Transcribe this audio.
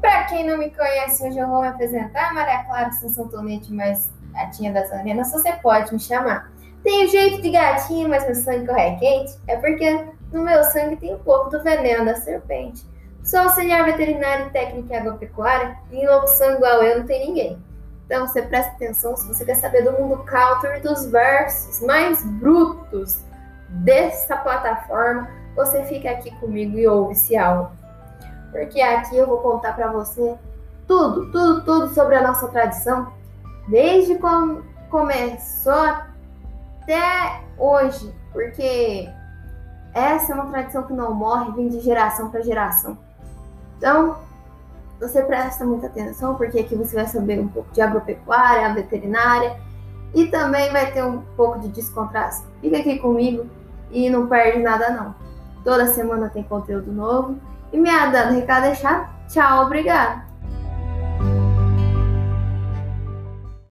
Para quem não me conhece, hoje eu vou me apresentar. Maria Clara Sansão Tonete, mas gatinha das arenas, você pode me chamar. Tenho jeito de gatinha, mas meu sangue corre quente. É porque no meu sangue tem um pouco do veneno da serpente. Sou auxiliar veterinário e técnico em agropecuária e em locução igual eu não tem ninguém. Então você presta atenção se você quer saber do mundo counter e dos versos mais brutos dessa plataforma, você fica aqui comigo e ouve esse áudio. Porque aqui eu vou contar para você tudo, tudo, tudo sobre a nossa tradição, desde quando começou até hoje, porque essa é uma tradição que não morre, vem de geração para geração. Então, você presta muita atenção, porque aqui você vai saber um pouco de agropecuária, veterinária e também vai ter um pouco de descontração. Fica aqui comigo e não perde nada não. Toda semana tem conteúdo novo. E me dando recado deixar. Tchau, obrigado.